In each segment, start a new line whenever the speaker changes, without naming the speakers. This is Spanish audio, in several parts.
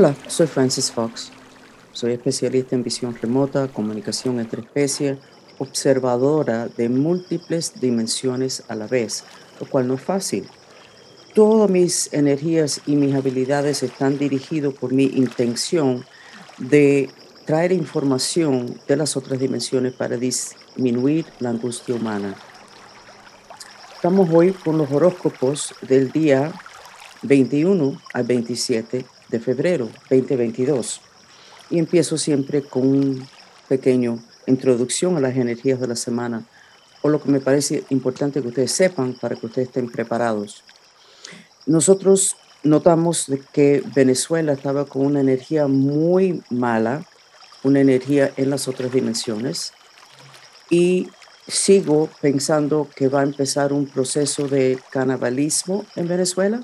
Hola, soy Francis Fox. Soy especialista en visión remota, comunicación entre especies, observadora de múltiples dimensiones a la vez, lo cual no es fácil. Todas mis energías y mis habilidades están dirigidas por mi intención de traer información de las otras dimensiones para disminuir la angustia humana. Estamos hoy con los horóscopos del día 21 al 27 de febrero 2022 y empiezo siempre con un pequeño introducción a las energías de la semana o lo que me parece importante que ustedes sepan para que ustedes estén preparados. Nosotros notamos que Venezuela estaba con una energía muy mala, una energía en las otras dimensiones y sigo pensando que va a empezar un proceso de canibalismo en Venezuela,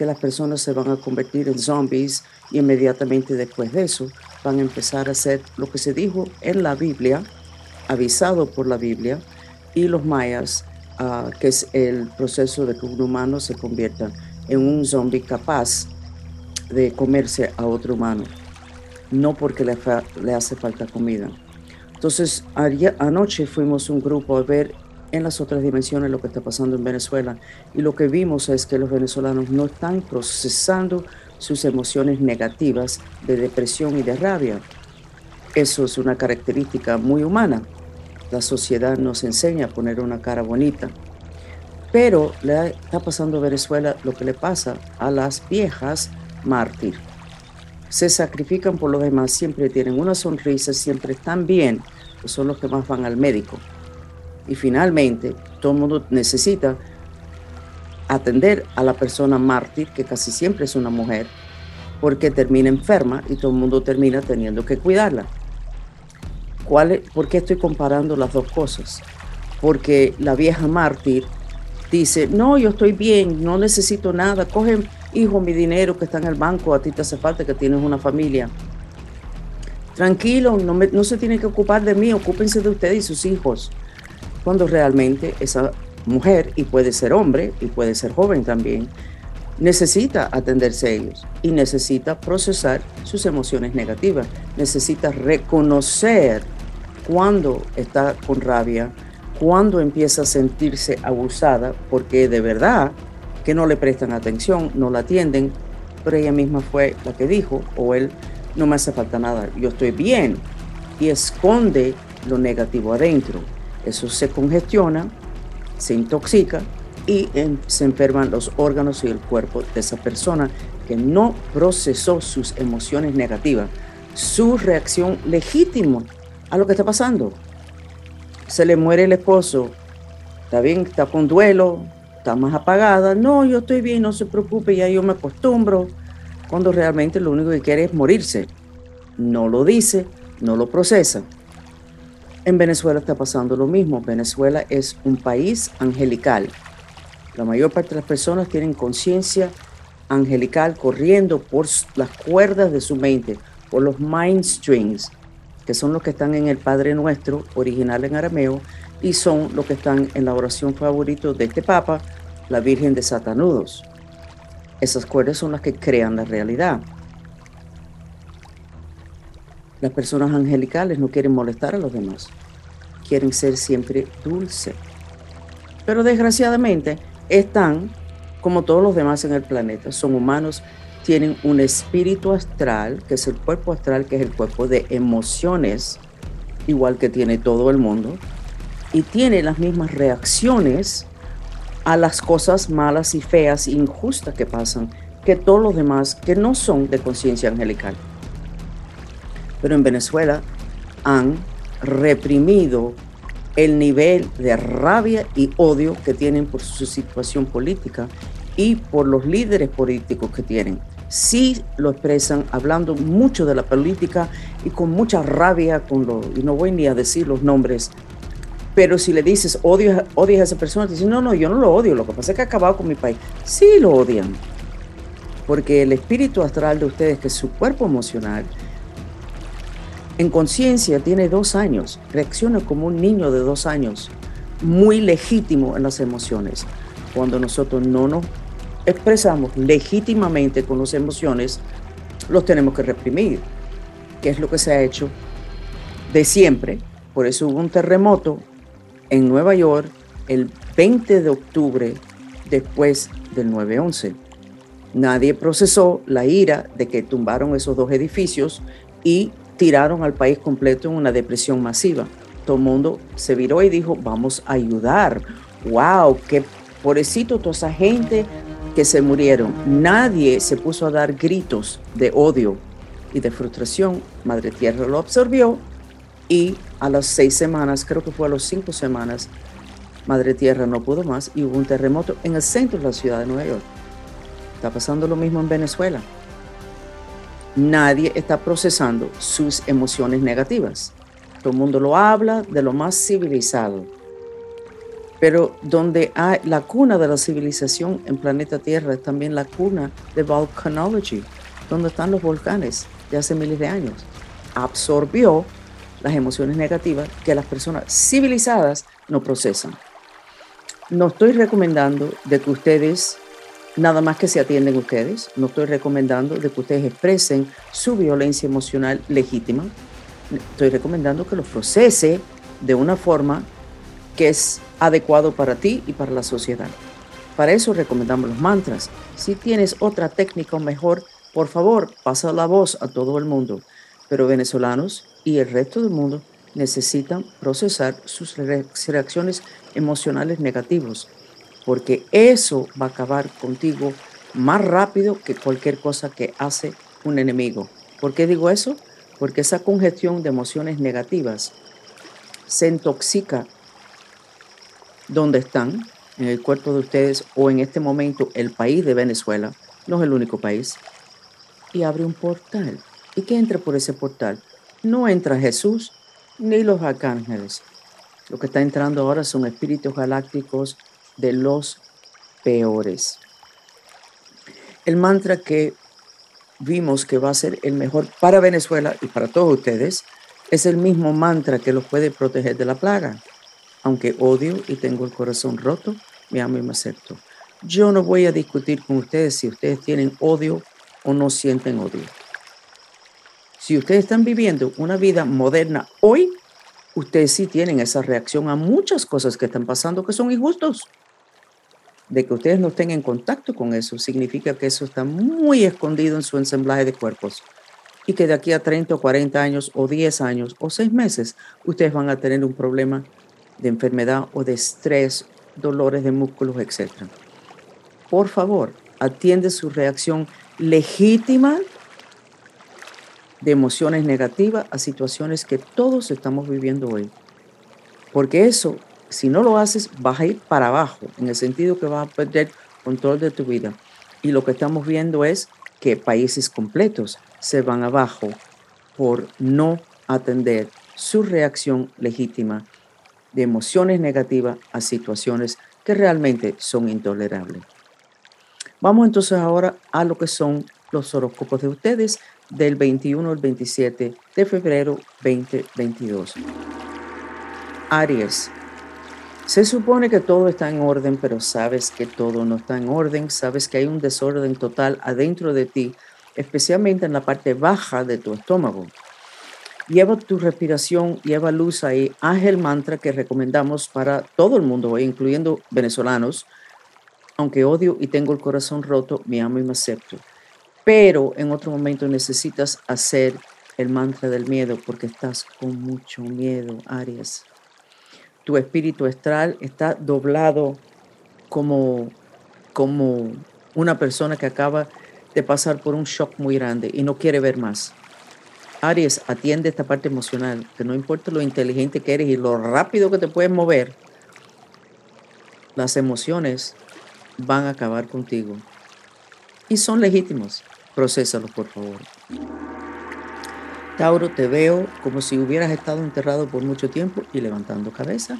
que las personas se van a convertir en zombies y inmediatamente después de eso van a empezar a hacer lo que se dijo en la Biblia, avisado por la Biblia, y los mayas, uh, que es el proceso de que un humano se convierta en un zombie capaz de comerse a otro humano, no porque le, le hace falta comida. Entonces, anoche fuimos un grupo a ver en las otras dimensiones lo que está pasando en Venezuela y lo que vimos es que los venezolanos no están procesando sus emociones negativas de depresión y de rabia. Eso es una característica muy humana. La sociedad nos enseña a poner una cara bonita. Pero le está pasando a Venezuela lo que le pasa a las viejas mártir se sacrifican por los demás, siempre tienen una sonrisa, siempre están bien, son los que más van al médico. Y finalmente, todo el mundo necesita atender a la persona mártir, que casi siempre es una mujer, porque termina enferma y todo el mundo termina teniendo que cuidarla. ¿Cuál ¿Por qué estoy comparando las dos cosas? Porque la vieja mártir dice, no, yo estoy bien, no necesito nada, coge hijo, mi dinero que está en el banco, a ti te hace falta que tienes una familia. Tranquilo, no, no se tiene que ocupar de mí, ocúpense de usted y sus hijos. Cuando realmente esa mujer, y puede ser hombre, y puede ser joven también, necesita atenderse a ellos y necesita procesar sus emociones negativas, necesita reconocer cuando está con rabia, cuando empieza a sentirse abusada, porque de verdad que no le prestan atención, no la atienden, pero ella misma fue la que dijo, o él, no me hace falta nada, yo estoy bien, y esconde lo negativo adentro. Eso se congestiona, se intoxica y se enferman los órganos y el cuerpo de esa persona que no procesó sus emociones negativas, su reacción legítima a lo que está pasando. Se le muere el esposo, está bien, está con duelo, está más apagada. No, yo estoy bien, no se preocupe, ya yo me acostumbro. Cuando realmente lo único que quiere es morirse. No lo dice, no lo procesa. En Venezuela está pasando lo mismo. Venezuela es un país angelical. La mayor parte de las personas tienen conciencia angelical corriendo por las cuerdas de su mente, por los mind strings, que son los que están en el Padre Nuestro, original en arameo, y son los que están en la oración favorita de este Papa, la Virgen de Satanudos. Esas cuerdas son las que crean la realidad. Las personas angelicales no quieren molestar a los demás, quieren ser siempre dulce. Pero desgraciadamente están como todos los demás en el planeta, son humanos, tienen un espíritu astral, que es el cuerpo astral, que es el cuerpo de emociones, igual que tiene todo el mundo, y tiene las mismas reacciones a las cosas malas y feas e injustas que pasan que todos los demás que no son de conciencia angelical. Pero en Venezuela han reprimido el nivel de rabia y odio que tienen por su situación política y por los líderes políticos que tienen. Sí lo expresan hablando mucho de la política y con mucha rabia, con lo, y no voy ni a decir los nombres pero si le dices, odio, odias a esa persona, te dicen, no, no, yo no lo odio, lo que pasa es que ha acabado con mi país. Sí lo odian, porque el espíritu astral de ustedes, que es su cuerpo emocional, en conciencia tiene dos años, reacciona como un niño de dos años, muy legítimo en las emociones. Cuando nosotros no nos expresamos legítimamente con las emociones, los tenemos que reprimir, que es lo que se ha hecho de siempre. Por eso hubo un terremoto en Nueva York el 20 de octubre después del 9-11. Nadie procesó la ira de que tumbaron esos dos edificios y tiraron al país completo en una depresión masiva. Todo el mundo se viró y dijo, vamos a ayudar. ¡Wow! ¡Qué pobrecito toda esa gente que se murieron! Nadie se puso a dar gritos de odio y de frustración. Madre Tierra lo absorbió y a las seis semanas, creo que fue a las cinco semanas, Madre Tierra no pudo más y hubo un terremoto en el centro de la ciudad de Nueva York. Está pasando lo mismo en Venezuela. Nadie está procesando sus emociones negativas. Todo el mundo lo habla de lo más civilizado. Pero donde hay la cuna de la civilización en planeta Tierra es también la cuna de volcanology, donde están los volcanes de hace miles de años. Absorbió las emociones negativas que las personas civilizadas no procesan. No estoy recomendando de que ustedes, nada más que se atienden ustedes, no estoy recomendando de que ustedes expresen su violencia emocional legítima. Estoy recomendando que lo procese de una forma que es adecuado para ti y para la sociedad. Para eso recomendamos los mantras. Si tienes otra técnica mejor, por favor, pasa la voz a todo el mundo. Pero venezolanos y el resto del mundo necesitan procesar sus reacciones emocionales negativas, porque eso va a acabar contigo más rápido que cualquier cosa que hace un enemigo. ¿Por qué digo eso? Porque esa congestión de emociones negativas se intoxica donde están, en el cuerpo de ustedes o en este momento el país de Venezuela, no es el único país, y abre un portal. ¿Y qué entra por ese portal? No entra Jesús, ni los arcángeles. Lo que está entrando ahora son espíritus galácticos de los peores. El mantra que vimos que va a ser el mejor para Venezuela y para todos ustedes es el mismo mantra que los puede proteger de la plaga. Aunque odio y tengo el corazón roto, me amo y me acepto. Yo no voy a discutir con ustedes si ustedes tienen odio o no sienten odio. Si ustedes están viviendo una vida moderna hoy, ustedes sí tienen esa reacción a muchas cosas que están pasando que son injustos. De que ustedes no estén en contacto con eso significa que eso está muy escondido en su ensamblaje de cuerpos y que de aquí a 30 o 40 años o 10 años o 6 meses ustedes van a tener un problema de enfermedad o de estrés, dolores de músculos, etc. Por favor, atiende su reacción legítima de emociones negativas a situaciones que todos estamos viviendo hoy. Porque eso, si no lo haces, vas a ir para abajo, en el sentido que vas a perder control de tu vida. Y lo que estamos viendo es que países completos se van abajo por no atender su reacción legítima de emociones negativas a situaciones que realmente son intolerables. Vamos entonces ahora a lo que son los horóscopos de ustedes del 21 al 27 de febrero 2022. Aries. Se supone que todo está en orden, pero sabes que todo no está en orden, sabes que hay un desorden total adentro de ti, especialmente en la parte baja de tu estómago. Lleva tu respiración, lleva luz ahí, haz el mantra que recomendamos para todo el mundo, incluyendo venezolanos. Aunque odio y tengo el corazón roto, me amo y me acepto pero en otro momento necesitas hacer el mantra del miedo porque estás con mucho miedo, Aries. Tu espíritu astral está doblado como, como una persona que acaba de pasar por un shock muy grande y no quiere ver más. Aries, atiende esta parte emocional, que no importa lo inteligente que eres y lo rápido que te puedes mover, las emociones van a acabar contigo y son legítimos. Procésalo, por favor. Tauro, te veo como si hubieras estado enterrado por mucho tiempo y levantando cabeza.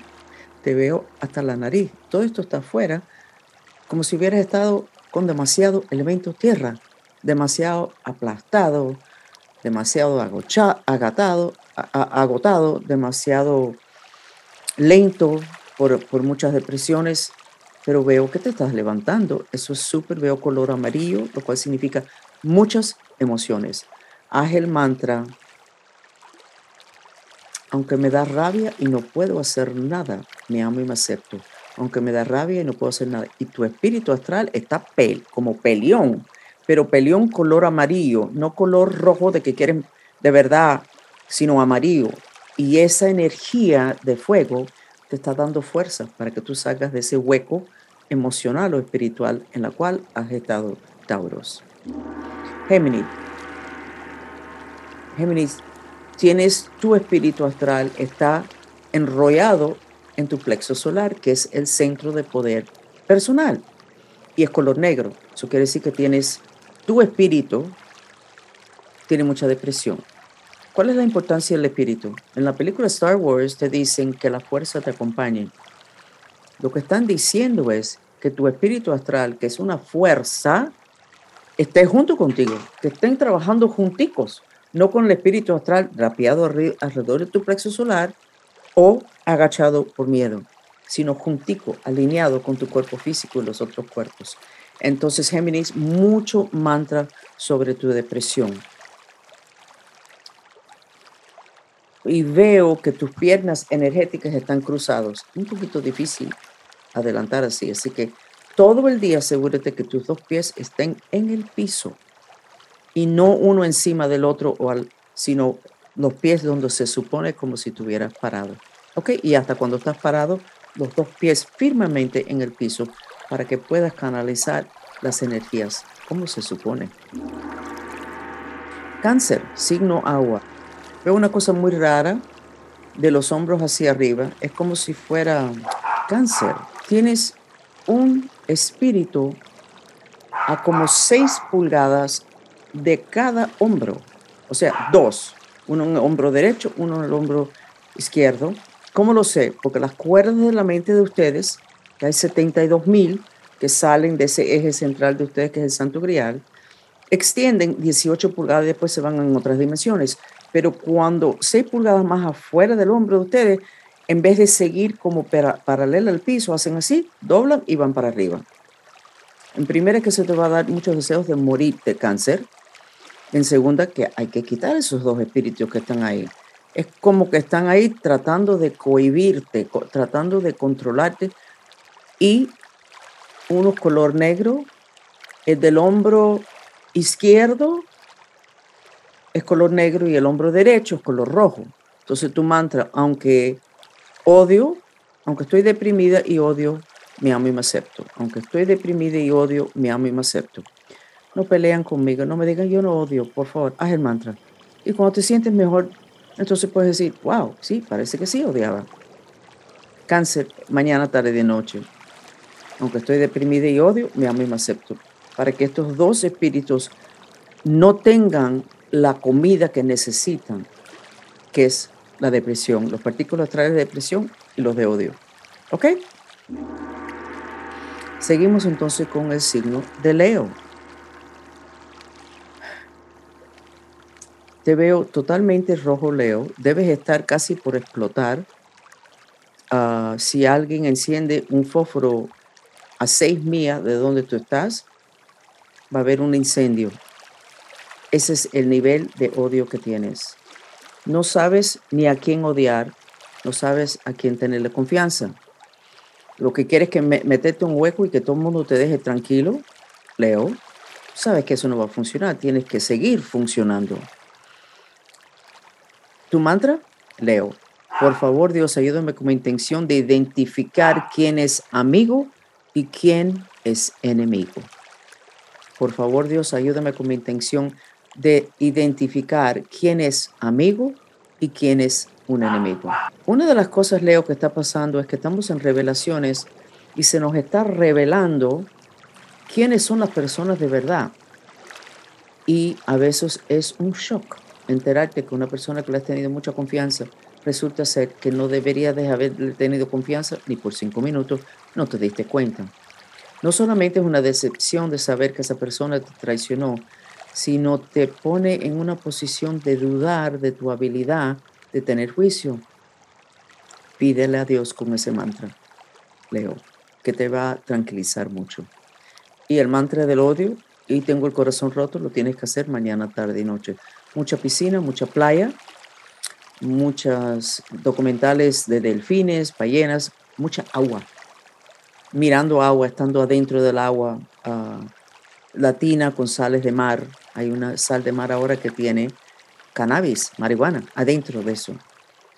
Te veo hasta la nariz. Todo esto está afuera, como si hubieras estado con demasiado elemento tierra, demasiado aplastado, demasiado agotado, demasiado lento por, por muchas depresiones, pero veo que te estás levantando. Eso es súper, veo color amarillo, lo cual significa muchas emociones. Haz el mantra, aunque me da rabia y no puedo hacer nada, me amo y me acepto. Aunque me da rabia y no puedo hacer nada. Y tu espíritu astral está pel, como peleón, pero peleón color amarillo, no color rojo de que quieren de verdad, sino amarillo. Y esa energía de fuego te está dando fuerza para que tú salgas de ese hueco emocional o espiritual en la cual has estado Tauros. Géminis. Géminis, tienes tu espíritu astral, está enrollado en tu plexo solar, que es el centro de poder personal, y es color negro. Eso quiere decir que tienes tu espíritu, tiene mucha depresión. ¿Cuál es la importancia del espíritu? En la película Star Wars te dicen que la fuerza te acompañe. Lo que están diciendo es que tu espíritu astral, que es una fuerza, esté junto contigo, que estén trabajando junticos no con el espíritu astral rapeado alrededor de tu plexo solar o agachado por miedo, sino juntico, alineado con tu cuerpo físico y los otros cuerpos. Entonces, Géminis, mucho mantra sobre tu depresión. Y veo que tus piernas energéticas están cruzadas. Un poquito difícil adelantar así. Así que todo el día asegúrate que tus dos pies estén en el piso y no uno encima del otro, o al, sino los pies donde se supone como si estuvieras parado. ¿Ok? Y hasta cuando estás parado, los dos pies firmemente en el piso para que puedas canalizar las energías como se supone. Cáncer, signo agua. Veo una cosa muy rara de los hombros hacia arriba. Es como si fuera cáncer. Tienes un espíritu a como seis pulgadas de cada hombro, o sea, dos, uno en el hombro derecho, uno en el hombro izquierdo. ¿Cómo lo sé? Porque las cuerdas de la mente de ustedes, que hay 72 mil que salen de ese eje central de ustedes, que es el Santo Grial, extienden 18 pulgadas y después se van en otras dimensiones. Pero cuando 6 pulgadas más afuera del hombro de ustedes, en vez de seguir como paralela al piso, hacen así, doblan y van para arriba. En primera que se te va a dar muchos deseos de morir de cáncer, en segunda, que hay que quitar esos dos espíritus que están ahí. Es como que están ahí tratando de cohibirte, tratando de controlarte. Y uno color negro, el del hombro izquierdo es color negro y el hombro derecho es color rojo. Entonces tu mantra, aunque odio, aunque estoy deprimida y odio, me amo y me acepto. Aunque estoy deprimida y odio, me amo y me acepto no pelean conmigo, no me digan yo no odio, por favor, haz el mantra. Y cuando te sientes mejor, entonces puedes decir, wow, sí, parece que sí odiaba. Cáncer, mañana, tarde, de noche. Aunque estoy deprimida y odio, me amo y me acepto. Para que estos dos espíritus no tengan la comida que necesitan, que es la depresión, los partículas astrales de depresión y los de odio. ¿Ok? Seguimos entonces con el signo de Leo. Te veo totalmente rojo, Leo. Debes estar casi por explotar. Ah, si alguien enciende un fósforo a seis millas de donde tú estás, va a haber un incendio. Ese es el nivel de odio que tienes. No sabes ni a quién odiar, no sabes a quién tenerle confianza. Lo que quieres es que meterte un hueco y que todo el mundo te deje tranquilo, Leo. Sabes que eso no va a funcionar, tienes que seguir funcionando. Tu mantra, Leo. Por favor, Dios, ayúdame con mi intención de identificar quién es amigo y quién es enemigo. Por favor, Dios, ayúdame con mi intención de identificar quién es amigo y quién es un enemigo. Una de las cosas, Leo, que está pasando es que estamos en revelaciones y se nos está revelando quiénes son las personas de verdad. Y a veces es un shock enterarte que una persona que le has tenido mucha confianza resulta ser que no debería de haberle tenido confianza ni por cinco minutos, no te diste cuenta. No solamente es una decepción de saber que esa persona te traicionó, sino te pone en una posición de dudar de tu habilidad de tener juicio. Pídele a Dios con ese mantra, Leo, que te va a tranquilizar mucho. Y el mantra del odio, y tengo el corazón roto, lo tienes que hacer mañana, tarde y noche. Mucha piscina, mucha playa, muchas documentales de delfines, ballenas, mucha agua. Mirando agua, estando adentro del agua, uh, latina con sales de mar. Hay una sal de mar ahora que tiene cannabis, marihuana, adentro de eso.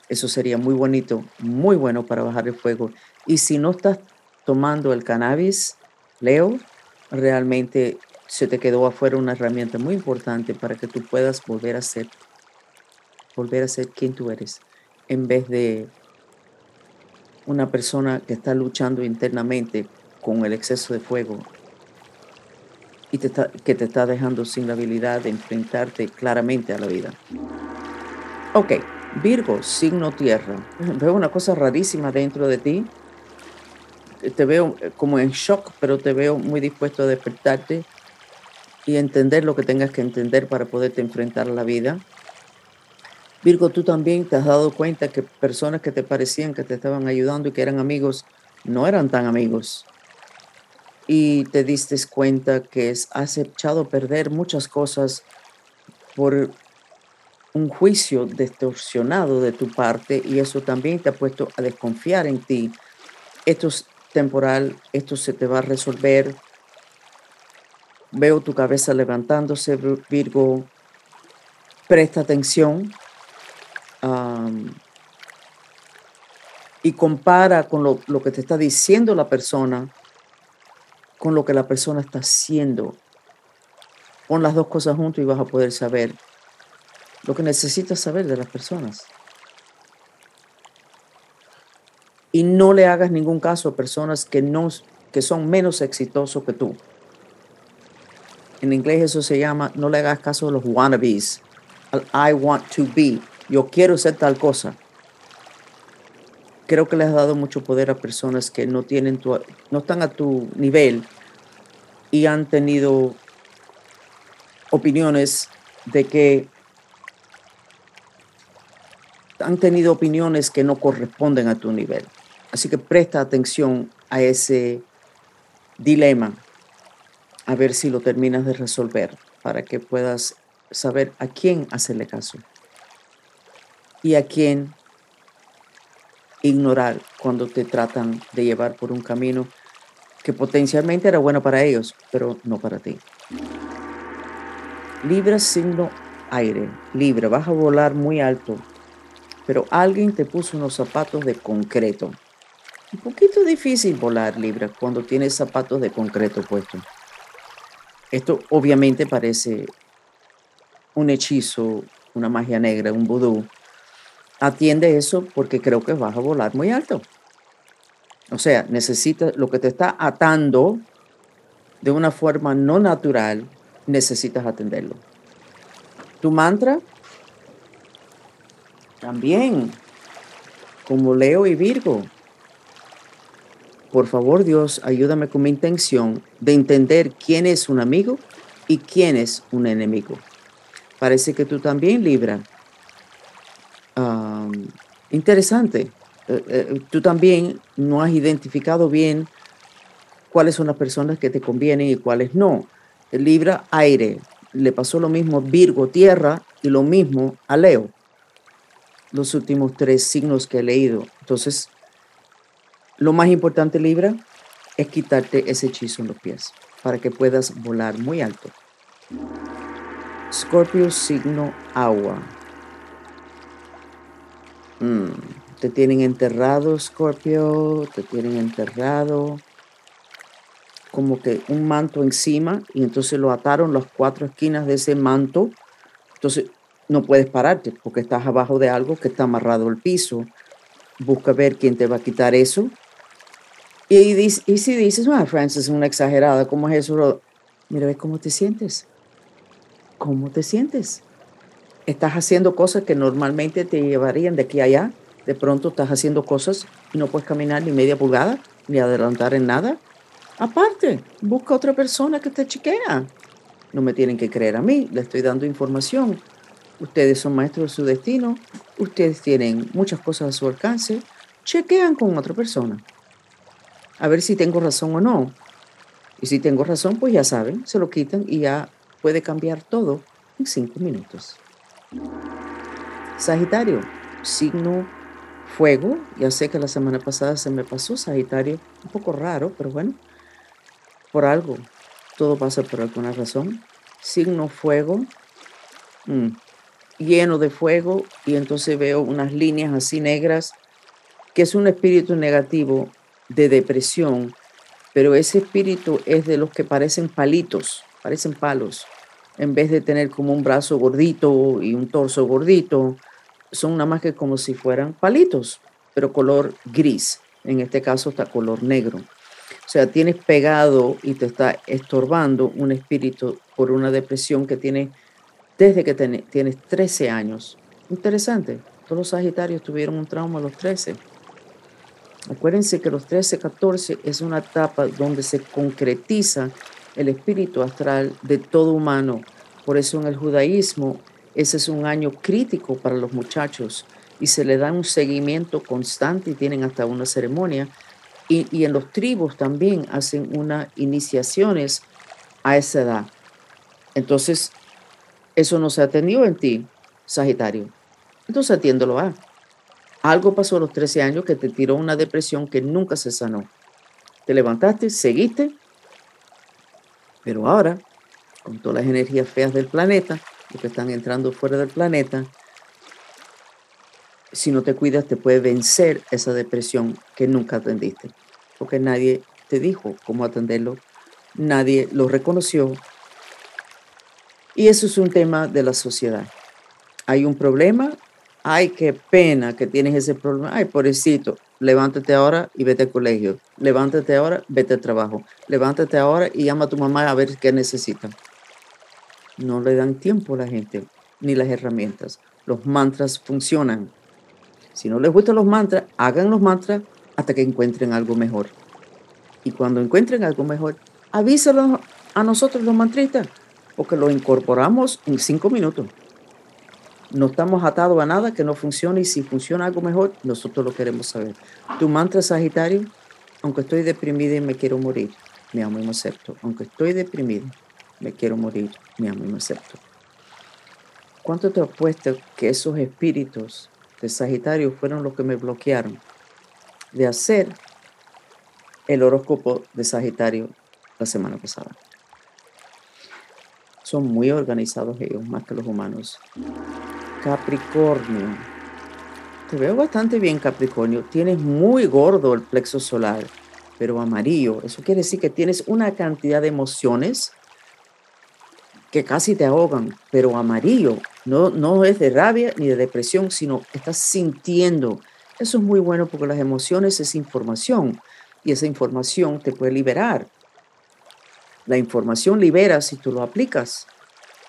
Eso sería muy bonito, muy bueno para bajar el fuego. Y si no estás tomando el cannabis, Leo, realmente se te quedó afuera una herramienta muy importante para que tú puedas volver a ser, volver a ser quien tú eres, en vez de una persona que está luchando internamente con el exceso de fuego y te que te está dejando sin la habilidad de enfrentarte claramente a la vida. Ok, Virgo, signo tierra. Veo una cosa rarísima dentro de ti. Te veo eh, como en shock, pero te veo muy dispuesto a despertarte y entender lo que tengas que entender para poderte enfrentar a la vida. Virgo, tú también te has dado cuenta que personas que te parecían que te estaban ayudando y que eran amigos, no eran tan amigos y te diste cuenta que has echado a perder muchas cosas por un juicio distorsionado de tu parte y eso también te ha puesto a desconfiar en ti. Esto es temporal, esto se te va a resolver. Veo tu cabeza levantándose, Virgo. Presta atención y compara con lo, lo que te está diciendo la persona con lo que la persona está haciendo. Pon las dos cosas juntos y vas a poder saber lo que necesitas saber de las personas. Y no le hagas ningún caso a personas que, no, que son menos exitosos que tú. En inglés eso se llama, no le hagas caso a los wannabes, al I want to be. Yo quiero ser tal cosa creo que le has dado mucho poder a personas que no tienen tu, no están a tu nivel y han tenido opiniones de que han tenido opiniones que no corresponden a tu nivel. Así que presta atención a ese dilema, a ver si lo terminas de resolver para que puedas saber a quién hacerle caso y a quién ignorar cuando te tratan de llevar por un camino que potencialmente era bueno para ellos, pero no para ti. Libra signo aire. Libra, vas a volar muy alto, pero alguien te puso unos zapatos de concreto. Un poquito difícil volar Libra cuando tienes zapatos de concreto puestos. Esto obviamente parece un hechizo, una magia negra, un vudú, atiende eso porque creo que vas a volar muy alto. O sea, necesitas lo que te está atando de una forma no natural, necesitas atenderlo. Tu mantra también, como Leo y Virgo. Por favor, Dios, ayúdame con mi intención de entender quién es un amigo y quién es un enemigo. Parece que tú también, Libra, interesante. Eh, eh, tú también no has identificado bien cuáles son las personas que te convienen y cuáles no. Libra, aire. Le pasó lo mismo a Virgo, tierra, y lo mismo a Leo. Los últimos tres signos que he leído. Entonces, lo más importante, Libra, es quitarte ese hechizo en los pies para que puedas volar muy alto. Scorpio, signo agua. Mm, te tienen enterrado, Scorpio, te tienen enterrado, como que un manto encima y entonces lo ataron las cuatro esquinas de ese manto. Entonces no puedes pararte porque estás abajo de algo que está amarrado al piso. Busca ver quién te va a quitar eso. Y, si dices, ah, Francis es una exagerada, ¿cómo es eso? Mira, ve cómo te sientes. ¿Cómo te sientes? estás haciendo cosas que normalmente te llevarían de aquí a allá. De pronto estás haciendo cosas y no puedes caminar ni media pulgada, ni adelantar en nada. Aparte, busca otra persona que te chequea. No me tienen que creer a mí, le estoy dando información. Ustedes son maestros de su destino, ustedes tienen muchas cosas a su alcance. Chequean con otra persona. A ver si tengo razón o no. Y si tengo razón, pues ya saben, se lo quitan y ya puede cambiar todo en cinco minutos. Sagitario, signo fuego. Ya sé que la semana pasada se me pasó Sagitario, un poco raro, pero bueno, por algo. Todo pasa por alguna razón. Signo fuego, mm, lleno de fuego, y entonces veo unas líneas así negras, que es un espíritu negativo de depresión, pero ese espíritu es de los que parecen palitos, parecen palos, en vez de tener como un brazo gordito y un torso gordito, son nada más que como si fueran palitos, pero color gris. En este caso está color negro. O sea, tienes pegado y te está estorbando un espíritu por una depresión que tiene desde que tienes 13 años. Interesante. Todos los Sagitarios tuvieron un trauma a los 13. Acuérdense que los 13, 14 es una etapa donde se concretiza el espíritu astral de todo humano. Por eso en el judaísmo ese es un año crítico para los muchachos y se le da un seguimiento constante y tienen hasta una ceremonia. Y, en los tribus también hacen unas iniciaciones a esa edad. Entonces, eso no se atendió en ti, Sagitario. Entonces atiéndolo a. Algo pasó a los 13 años que te tiró una depresión que nunca se sanó. Te levantaste, seguiste, pero ahora, con todas las energías feas del planeta, que están entrando fuera del planeta, si no te cuidas te puede vencer esa depresión que nunca atendiste, porque nadie te dijo cómo atenderlo, nadie lo reconoció. Y eso es un tema de la sociedad. Hay un problema, ay, qué pena que tienes ese problema, ay, pobrecito, levántate ahora y vete al colegio, levántate ahora, vete al trabajo, levántate ahora y llama a tu mamá a ver qué necesita no le dan tiempo a la gente ni las herramientas. Los mantras funcionan. Si no les gustan los mantras, hagan los mantras hasta que encuentren algo mejor. Y cuando encuentren algo mejor, avísalos a nosotros los mantristas, porque lo incorporamos en cinco minutos. No estamos atados a nada que no funcione y si funciona algo mejor, nosotros lo queremos saber. Tu mantra Sagitario, aunque estoy deprimida y me quiero morir, me amo y me acepto. Aunque estoy deprimida, me quiero morir, mi amo y me acepto. ¿Cuánto te apuesto que esos espíritus de Sagitario fueron los que me bloquearon de hacer el horóscopo de Sagitario la semana pasada? Son muy organizados ellos, más que los humanos. Capricornio. Te veo bastante bien, Capricornio. Tienes muy gordo el plexo solar, pero amarillo. Eso quiere decir que tienes una cantidad de emociones que casi te ahogan, pero amarillo, no, no es de rabia ni de depresión, sino estás sintiendo. Eso es muy bueno porque las emociones es información y esa información te puede liberar. La información libera si tú lo aplicas.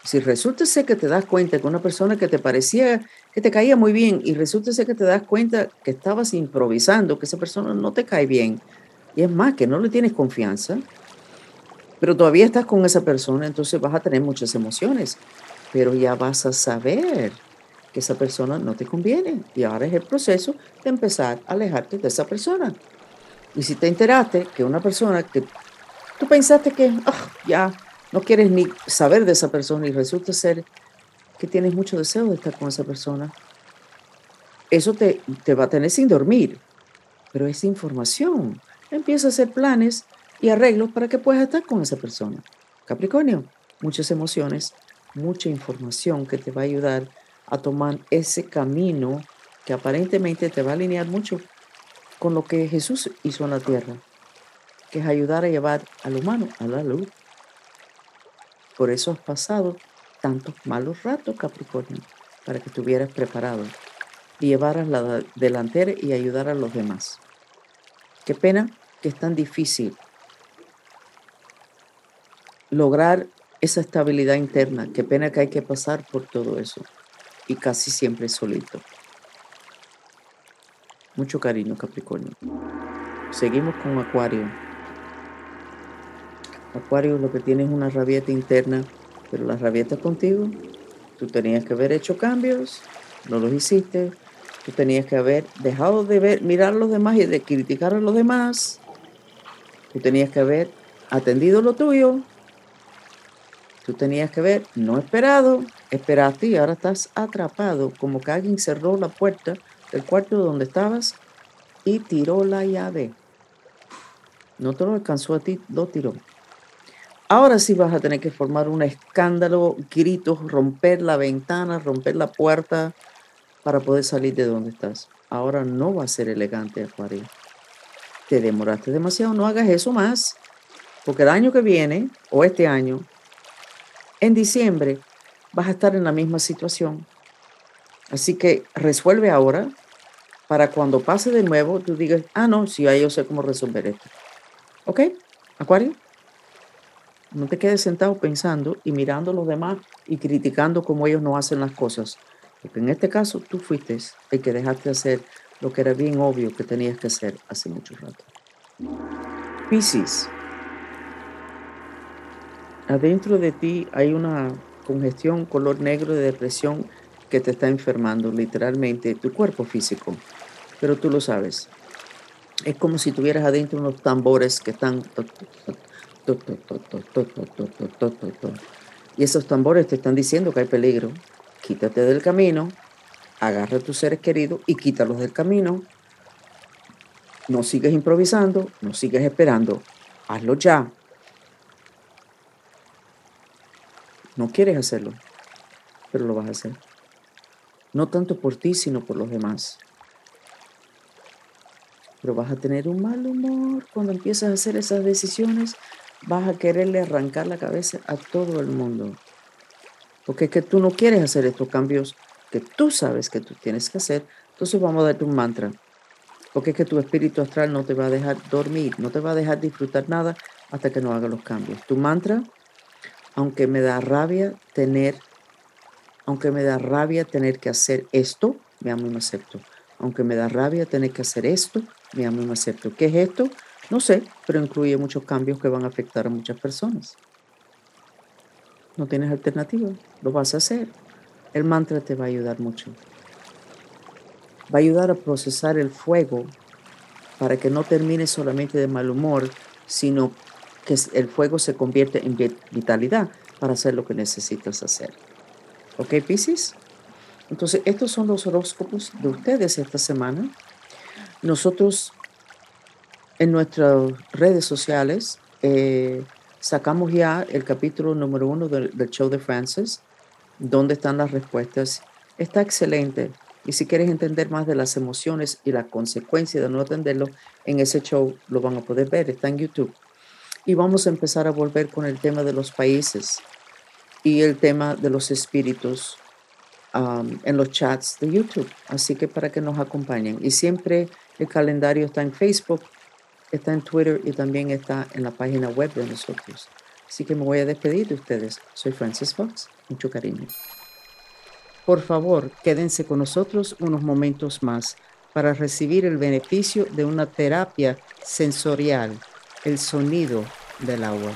Si resulta que te das cuenta que una persona que te parecía que te caía muy bien y resulta que te das cuenta que estabas improvisando, que esa persona no te cae bien, y es más, que no le tienes confianza, pero todavía estás con esa persona, entonces vas a tener muchas emociones, pero ya vas a saber que esa persona no te conviene y ahora es el proceso de empezar a alejarte de esa persona. Y si te enteraste que una persona que tú pensaste que ah, ya no quieres ni saber de esa persona y resulta ser que tienes mucho deseo de estar con esa persona, eso te, te va a tener sin dormir, pero es información. Empieza a hacer planes y arreglos para que puedas estar con esa persona. Capricornio, muchas emociones, mucha información que te va a ayudar a tomar ese camino que aparentemente te va a alinear mucho con lo que Jesús hizo en la tierra, que es ayudar a llevar al humano a la luz. Por eso has pasado tantos malos ratos, Capricornio, para que estuvieras preparado llevaras la delantera y ayudar a los demás. Qué pena que es tan difícil lograr esa estabilidad interna. Qué pena que hay que pasar por todo eso. Y casi siempre solito. Mucho cariño, Capricornio. Seguimos con Acuario. Acuario lo que tiene es una rabieta interna, pero la rabieta contigo. Tú tenías que haber hecho cambios, no los hiciste. Tú tenías que haber dejado de ver, mirar a los demás y de criticar a los demás. Tú tenías que haber atendido lo tuyo, tú tenías que ver, no esperado, esperaste y ahora estás atrapado, como que alguien cerró la puerta del cuarto donde estabas y tiró la llave. No te lo alcanzó a ti, lo tiró. Ahora sí vas a tener que formar un escándalo, gritos, romper la ventana, romper la puerta para poder salir de donde estás. Ahora no va a ser elegante, Acuario. Te demoraste demasiado, no hagas eso más. Porque el año que viene, o este año, en diciembre, vas a estar en la misma situación. Así que resuelve ahora para cuando pase de nuevo, tú digas, ah, no, sí, yo sé cómo resolver esto. ¿Ok? Acuario. No te quedes sentado pensando y mirando a los demás y criticando cómo ellos no hacen las cosas. Porque en este caso tú fuiste el que dejaste de hacer lo que era bien obvio que tenías que hacer hace mucho rato. Piscis. Adentro de ti hay una congestión color negro de depresión que te está enfermando literalmente tu cuerpo físico, pero tú lo sabes. Es como si tuvieras adentro unos tambores que están y esos tambores te están diciendo que hay peligro. Quítate del camino, agarra a tus seres queridos y quítalos del camino. No sigues improvisando, no sigues esperando. Hazlo ya. No quieres hacerlo, pero lo vas a hacer. No tanto por ti, sino por los demás. Pero vas a tener un mal humor cuando empiezas a hacer esas decisiones vas a quererle arrancar la cabeza a todo el mundo. Porque es que tú no quieres hacer estos cambios que tú sabes que tú tienes que hacer. Entonces vamos a darte un mantra. Porque es que tu espíritu astral no te va a dejar dormir, no te va a dejar disfrutar nada hasta que no haga los cambios. Tu mantra, aunque me da rabia tener, aunque me da rabia tener que hacer esto, me amo y me acepto. Aunque me da rabia tener que hacer esto, me amo y me acepto. ¿Qué es esto? No sé, pero incluye muchos cambios que van a afectar a muchas personas. No tienes alternativa, lo vas a hacer. El mantra te va a ayudar mucho. Va a ayudar a procesar el fuego para que no termine solamente de mal humor, sino que el fuego se convierte en vitalidad para hacer lo que necesitas hacer. ¿Ok, Pisces? Entonces, estos son los horóscopos de ustedes esta semana. Nosotros en nuestras redes sociales eh, sacamos ya el capítulo número uno del, show de Francis, donde están las respuestas. Está excelente. Y si quieres entender más de las emociones y la consecuencia de no atenderlo, en ese show lo van a poder ver. Está en YouTube. Y vamos a empezar a volver con el tema de los países y el tema de los espíritus um, en los chats de YouTube. Así que para que nos acompañen. Y siempre el calendario está en Facebook, está en Twitter y también está en la página web de nosotros. Así que me voy a despedir de ustedes. Soy Francis Fox. Mucho cariño. Por favor, quédense con nosotros unos momentos más para recibir el beneficio de una terapia sensorial, el sonido del agua.